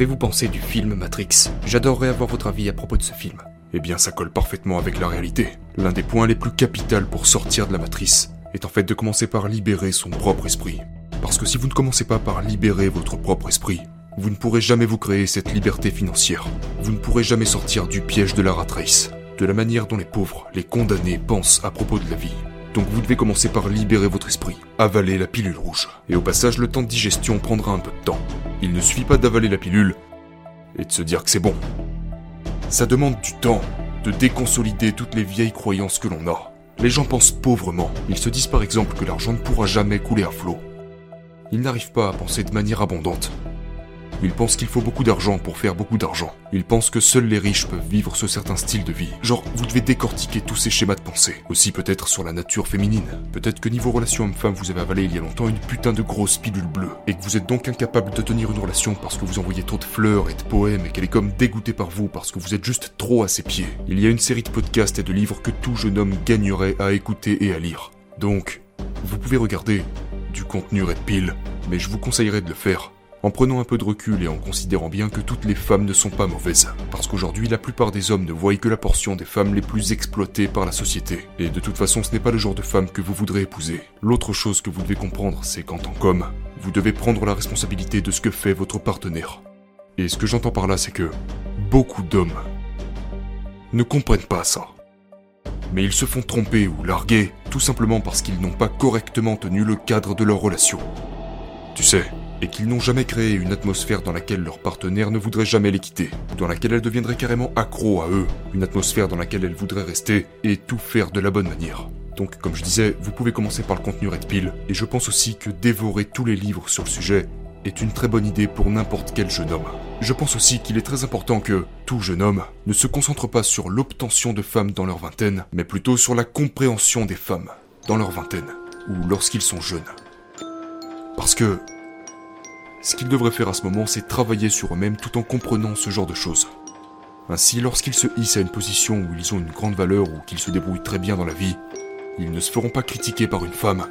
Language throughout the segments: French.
Qu'avez-vous pensé du film Matrix? J'adorerais avoir votre avis à propos de ce film. Eh bien, ça colle parfaitement avec la réalité. L'un des points les plus capitaux pour sortir de la matrice est en fait de commencer par libérer son propre esprit. Parce que si vous ne commencez pas par libérer votre propre esprit, vous ne pourrez jamais vous créer cette liberté financière. Vous ne pourrez jamais sortir du piège de la rat race, de la manière dont les pauvres, les condamnés pensent à propos de la vie. Donc vous devez commencer par libérer votre esprit, avaler la pilule rouge. Et au passage, le temps de digestion prendra un peu de temps. Il ne suffit pas d'avaler la pilule et de se dire que c'est bon. Ça demande du temps de déconsolider toutes les vieilles croyances que l'on a. Les gens pensent pauvrement. Ils se disent par exemple que l'argent ne pourra jamais couler à flot. Ils n'arrivent pas à penser de manière abondante. Ils pensent qu'il faut beaucoup d'argent pour faire beaucoup d'argent. Ils pensent que seuls les riches peuvent vivre ce certain style de vie. Genre, vous devez décortiquer tous ces schémas de pensée. Aussi peut-être sur la nature féminine. Peut-être que niveau relation homme-femme, vous avez avalé il y a longtemps une putain de grosse pilule bleue. Et que vous êtes donc incapable de tenir une relation parce que vous envoyez trop de fleurs et de poèmes et qu'elle est comme dégoûtée par vous parce que vous êtes juste trop à ses pieds. Il y a une série de podcasts et de livres que tout jeune homme gagnerait à écouter et à lire. Donc, vous pouvez regarder du contenu Red Pill, mais je vous conseillerais de le faire en prenant un peu de recul et en considérant bien que toutes les femmes ne sont pas mauvaises. Parce qu'aujourd'hui, la plupart des hommes ne voient que la portion des femmes les plus exploitées par la société. Et de toute façon, ce n'est pas le genre de femme que vous voudrez épouser. L'autre chose que vous devez comprendre, c'est qu'en tant qu'homme, vous devez prendre la responsabilité de ce que fait votre partenaire. Et ce que j'entends par là, c'est que beaucoup d'hommes ne comprennent pas ça. Mais ils se font tromper ou larguer tout simplement parce qu'ils n'ont pas correctement tenu le cadre de leur relation. Tu sais, et qu'ils n'ont jamais créé une atmosphère dans laquelle leur partenaire ne voudrait jamais les quitter, dans laquelle elle deviendrait carrément accro à eux, une atmosphère dans laquelle elle voudrait rester et tout faire de la bonne manière. Donc, comme je disais, vous pouvez commencer par le contenu Red Pill, et je pense aussi que dévorer tous les livres sur le sujet est une très bonne idée pour n'importe quel jeune homme. Je pense aussi qu'il est très important que tout jeune homme ne se concentre pas sur l'obtention de femmes dans leur vingtaine, mais plutôt sur la compréhension des femmes dans leur vingtaine, ou lorsqu'ils sont jeunes. Parce que ce qu'ils devraient faire à ce moment, c'est travailler sur eux-mêmes tout en comprenant ce genre de choses. Ainsi, lorsqu'ils se hissent à une position où ils ont une grande valeur ou qu'ils se débrouillent très bien dans la vie, ils ne se feront pas critiquer par une femme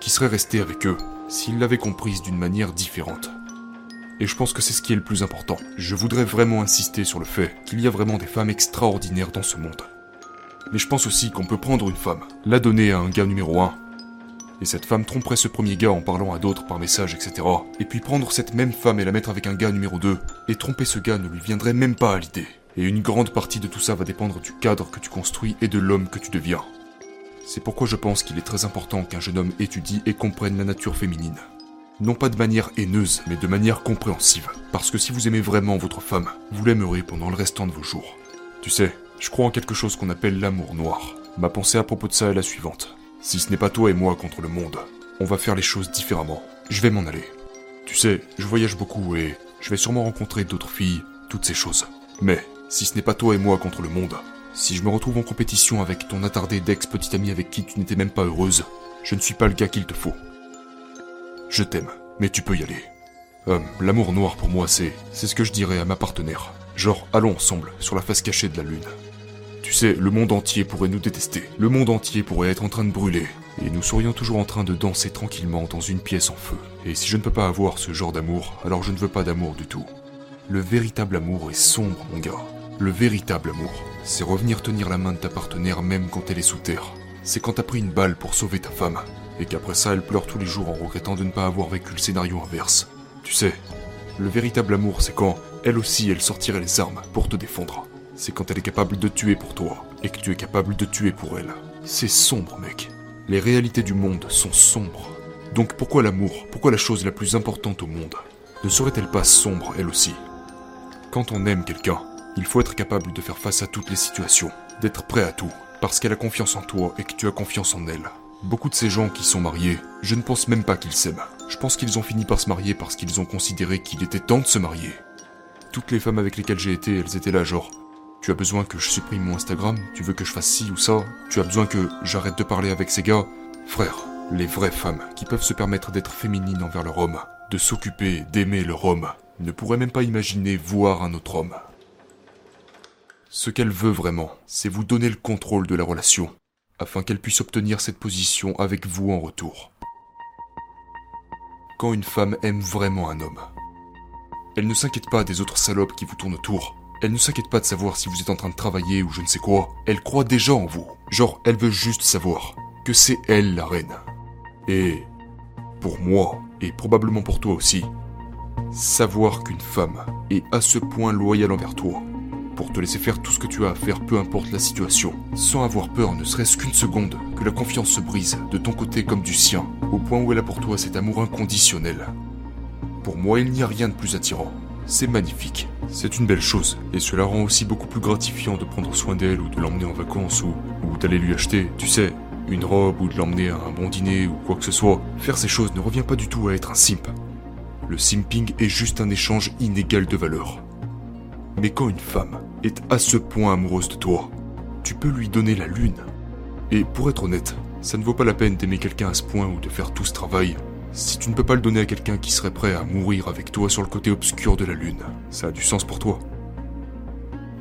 qui serait restée avec eux s'ils l'avaient comprise d'une manière différente. Et je pense que c'est ce qui est le plus important. Je voudrais vraiment insister sur le fait qu'il y a vraiment des femmes extraordinaires dans ce monde. Mais je pense aussi qu'on peut prendre une femme, la donner à un gars numéro 1, et cette femme tromperait ce premier gars en parlant à d'autres par message, etc. Et puis prendre cette même femme et la mettre avec un gars numéro 2, et tromper ce gars ne lui viendrait même pas à l'idée. Et une grande partie de tout ça va dépendre du cadre que tu construis et de l'homme que tu deviens. C'est pourquoi je pense qu'il est très important qu'un jeune homme étudie et comprenne la nature féminine. Non pas de manière haineuse, mais de manière compréhensive. Parce que si vous aimez vraiment votre femme, vous l'aimerez pendant le restant de vos jours. Tu sais, je crois en quelque chose qu'on appelle l'amour noir. Ma pensée à propos de ça est la suivante. Si ce n'est pas toi et moi contre le monde, on va faire les choses différemment. Je vais m'en aller. Tu sais, je voyage beaucoup et je vais sûrement rencontrer d'autres filles, toutes ces choses. Mais, si ce n'est pas toi et moi contre le monde, si je me retrouve en compétition avec ton attardé d'ex-petite amie avec qui tu n'étais même pas heureuse, je ne suis pas le gars qu'il te faut. Je t'aime, mais tu peux y aller. Euh, l'amour noir pour moi, c'est, c'est ce que je dirais à ma partenaire. Genre, allons ensemble, sur la face cachée de la lune. Tu sais, le monde entier pourrait nous détester. Le monde entier pourrait être en train de brûler. Et nous serions toujours en train de danser tranquillement dans une pièce en feu. Et si je ne peux pas avoir ce genre d'amour, alors je ne veux pas d'amour du tout. Le véritable amour est sombre, mon gars. Le véritable amour, c'est revenir tenir la main de ta partenaire même quand elle est sous terre. C'est quand t'as pris une balle pour sauver ta femme, et qu'après ça elle pleure tous les jours en regrettant de ne pas avoir vécu le scénario inverse. Tu sais, le véritable amour c'est quand, elle aussi, elle sortirait les armes pour te défendre c'est quand elle est capable de tuer pour toi et que tu es capable de tuer pour elle. C'est sombre, mec. Les réalités du monde sont sombres. Donc pourquoi l'amour? Pourquoi la chose la plus importante au monde? Ne serait-elle pas sombre, elle aussi? Quand on aime quelqu'un, il faut être capable de faire face à toutes les situations, d'être prêt à tout, parce qu'elle a confiance en toi et que tu as confiance en elle. Beaucoup de ces gens qui sont mariés, je ne pense même pas qu'ils s'aiment. Je pense qu'ils ont fini par se marier parce qu'ils ont considéré qu'il était temps de se marier. Toutes les femmes avec lesquelles j'ai été, elles étaient là genre, tu as besoin que je supprime mon Instagram? Tu veux que je fasse ci ou ça? Tu as besoin que j'arrête de parler avec ces gars? Frère, les vraies femmes qui peuvent se permettre d'être féminines envers leur homme, de s'occuper, d'aimer leur homme, ne pourraient même pas imaginer voir un autre homme. Ce qu'elle veut vraiment, c'est vous donner le contrôle de la relation, afin qu'elle puisse obtenir cette position avec vous en retour. Quand une femme aime vraiment un homme, Elle ne s'inquiète pas des autres salopes qui vous tournent autour. Elle ne s'inquiète pas de savoir si vous êtes en train de travailler ou je ne sais quoi. Elle croit déjà en vous. Genre, elle veut juste savoir que c'est elle la reine. Et pour moi, et probablement pour toi aussi, savoir qu'une femme est à ce point loyale envers toi, pour te laisser faire tout ce que tu as à faire peu importe la situation, sans avoir peur ne serait-ce qu'une seconde que la confiance se brise de ton côté comme du sien, au point où elle a pour toi cet amour inconditionnel. Pour moi, il n'y a rien de plus attirant. C'est magnifique. C'est une belle chose, et cela rend aussi beaucoup plus gratifiant de prendre soin d'elle ou de l'emmener en vacances ou, d'aller lui acheter, tu sais, une robe ou de l'emmener à un bon dîner ou quoi que ce soit. Faire ces choses ne revient pas du tout à être un simp. Le simping est juste un échange inégal de valeurs. Mais quand une femme est à ce point amoureuse de toi, tu peux lui donner la lune. Et pour être honnête, ça ne vaut pas la peine d'aimer quelqu'un à ce point ou de faire tout ce travail si tu ne peux pas le donner à quelqu'un qui serait prêt à mourir avec toi sur le côté obscur de la lune. Ça a du sens pour toi.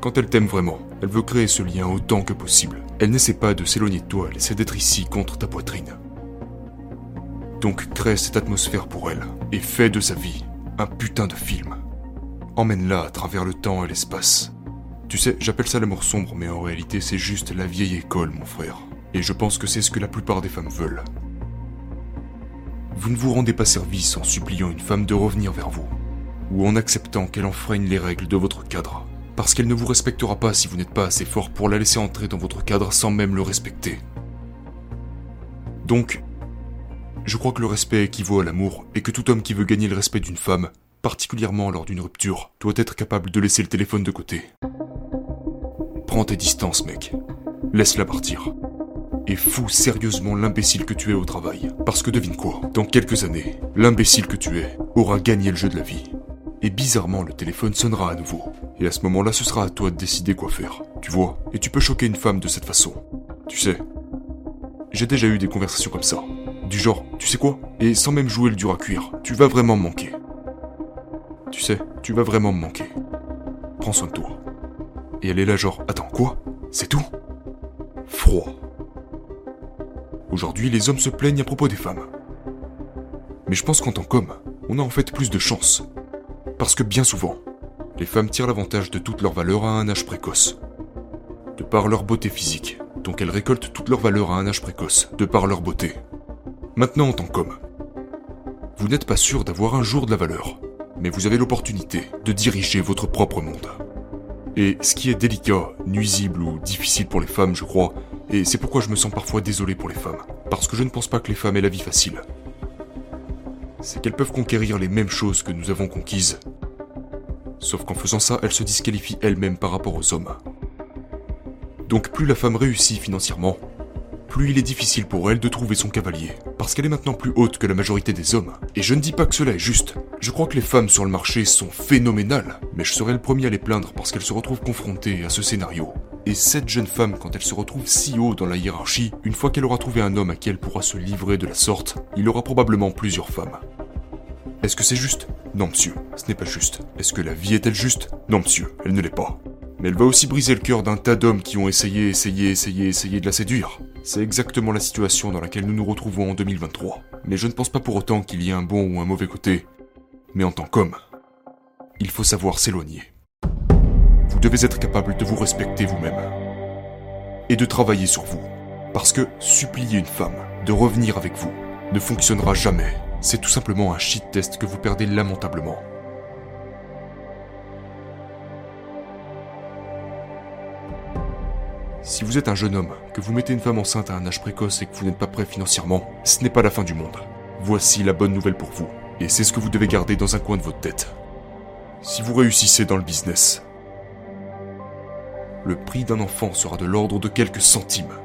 Quand elle t'aime vraiment, elle veut créer ce lien autant que possible. Elle n'essaie pas de s'éloigner de toi, elle essaie d'être ici contre ta poitrine. Donc crée cette atmosphère pour elle et fais de sa vie un putain de film. Emmène-la à travers le temps et l'espace. Tu sais, j'appelle ça l'amour sombre, mais en réalité c'est juste la vieille école, mon frère. Et je pense que c'est ce que la plupart des femmes veulent. Vous ne vous rendez pas service en suppliant une femme de revenir vers vous, ou en acceptant qu'elle enfreigne les règles de votre cadre, parce qu'elle ne vous respectera pas si vous n'êtes pas assez fort pour la laisser entrer dans votre cadre sans même le respecter. Donc, je crois que le respect équivaut à l'amour et que tout homme qui veut gagner le respect d'une femme, particulièrement lors d'une rupture, doit être capable de laisser le téléphone de côté. Prends tes distances, mec. Laisse-la partir. Et fous sérieusement l'imbécile que tu es au travail. Parce que devine quoi, dans quelques années, l'imbécile que tu es aura gagné le jeu de la vie. Et bizarrement, le téléphone sonnera à nouveau. Et à ce moment-là, ce sera à toi de décider quoi faire. Tu vois Et tu peux choquer une femme de cette façon. Tu sais, j'ai déjà eu des conversations comme ça. Du genre, tu sais quoi Et sans même jouer le dur à cuire, tu vas vraiment me manquer. Tu sais, tu vas vraiment me manquer. Prends soin de toi. Et elle est là genre, attends, quoi? C'est tout? Froid. Aujourd'hui, les hommes se plaignent à propos des femmes. Mais je pense qu'en tant qu'homme, on a en fait plus de chance. Parce que bien souvent, les femmes tirent l'avantage de toute leur valeur à un âge précoce. De par leur beauté physique, donc elles récoltent toute leur valeur à un âge précoce, de par leur beauté. Maintenant, en tant qu'homme, vous n'êtes pas sûr d'avoir un jour de la valeur, mais vous avez l'opportunité de diriger votre propre monde. Et ce qui est délicat, nuisible ou difficile pour les femmes, je crois, et c'est pourquoi je me sens parfois désolé pour les femmes, parce que je ne pense pas que les femmes aient la vie facile. C'est qu'elles peuvent conquérir les mêmes choses que nous avons conquises. Sauf qu'en faisant ça, elles se disqualifient elles-mêmes par rapport aux hommes. Donc plus la femme réussit financièrement, plus il est difficile pour elle de trouver son cavalier, parce qu'elle est maintenant plus haute que la majorité des hommes. Et je ne dis pas que cela est juste. Je crois que les femmes sur le marché sont phénoménales, mais je serais le premier à les plaindre parce qu'elles se retrouvent confrontées à ce scénario. Et cette jeune femme, quand elle se retrouve si haut dans la hiérarchie, une fois qu'elle aura trouvé un homme à qui elle pourra se livrer de la sorte, il aura probablement plusieurs femmes. Est-ce que c'est juste? Non, monsieur, ce n'est pas juste. Est-ce que la vie est-elle juste? Non, monsieur, elle ne l'est pas. Mais elle va aussi briser le cœur d'un tas d'hommes qui ont essayé, essayé, essayé, essayé de la séduire. C'est exactement la situation dans laquelle nous nous retrouvons en 2023. Mais je ne pense pas pour autant qu'il y ait un bon ou un mauvais côté. Mais en tant qu'homme, il faut savoir s'éloigner. Vous devez être capable de vous respecter vous-même. Et de travailler sur vous. Parce que supplier une femme de revenir avec vous ne fonctionnera jamais. C'est tout simplement un shit test que vous perdez lamentablement. Si vous êtes un jeune homme, que vous mettez une femme enceinte à un âge précoce et que vous n'êtes pas prêt financièrement, ce n'est pas la fin du monde. Voici la bonne nouvelle pour vous, et c'est ce que vous devez garder dans un coin de votre tête. Si vous réussissez dans le business, le prix d'un enfant sera de l'ordre de quelques centimes.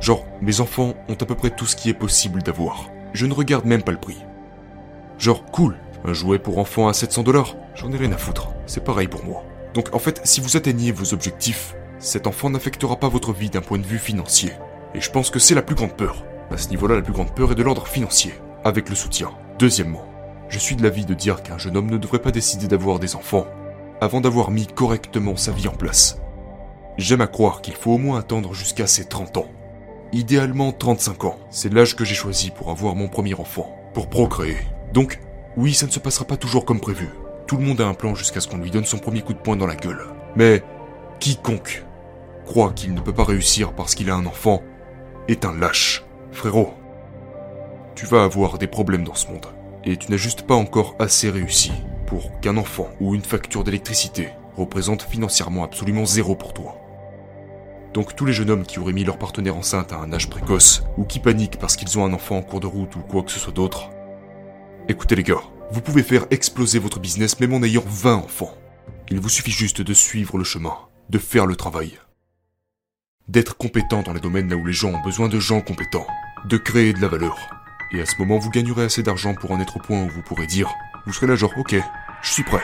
Genre, mes enfants ont à peu près tout ce qui est possible d'avoir. Je ne regarde même pas le prix. Genre, cool, un jouet pour enfant à 700 dollars, j'en ai rien à foutre. C'est pareil pour moi. Donc en fait, si vous atteignez vos objectifs, cet enfant n'affectera pas votre vie d'un point de vue financier. Et je pense que c'est la plus grande peur. À ce niveau-là, la plus grande peur est de l'ordre financier, avec le soutien. Deuxièmement, je suis de l'avis de dire qu'un jeune homme ne devrait pas décider d'avoir des enfants avant d'avoir mis correctement sa vie en place. J'aime à croire qu'il faut au moins attendre jusqu'à ses 30 ans. Idéalement 35 ans, c'est l'âge que j'ai choisi pour avoir mon premier enfant, pour procréer. Donc, oui, ça ne se passera pas toujours comme prévu. tout le monde a un plan jusqu'à ce qu'on lui donne son premier coup de poing dans la gueule. Mais quiconque croit qu'il ne peut pas réussir parce qu'il a un enfant est un lâche. Frérot, tu vas avoir des problèmes dans ce monde. Et tu n'as juste pas encore assez réussi pour qu'un enfant ou une facture d'électricité représente financièrement absolument zéro pour toi. Donc tous les jeunes hommes qui auraient mis leur partenaire enceinte à un âge précoce, ou qui paniquent parce qu'ils ont un enfant en cours de route ou quoi que ce soit d'autre, écoutez les gars, vous pouvez faire exploser votre business même en ayant 20 enfants. Il vous suffit juste de suivre le chemin, de faire le travail, d'être compétent dans les domaines là où les gens ont besoin de gens compétents, de créer de la valeur. Et à ce moment, vous gagnerez assez d'argent pour en être au point où vous pourrez dire, vous serez là genre, ok, je suis prêt.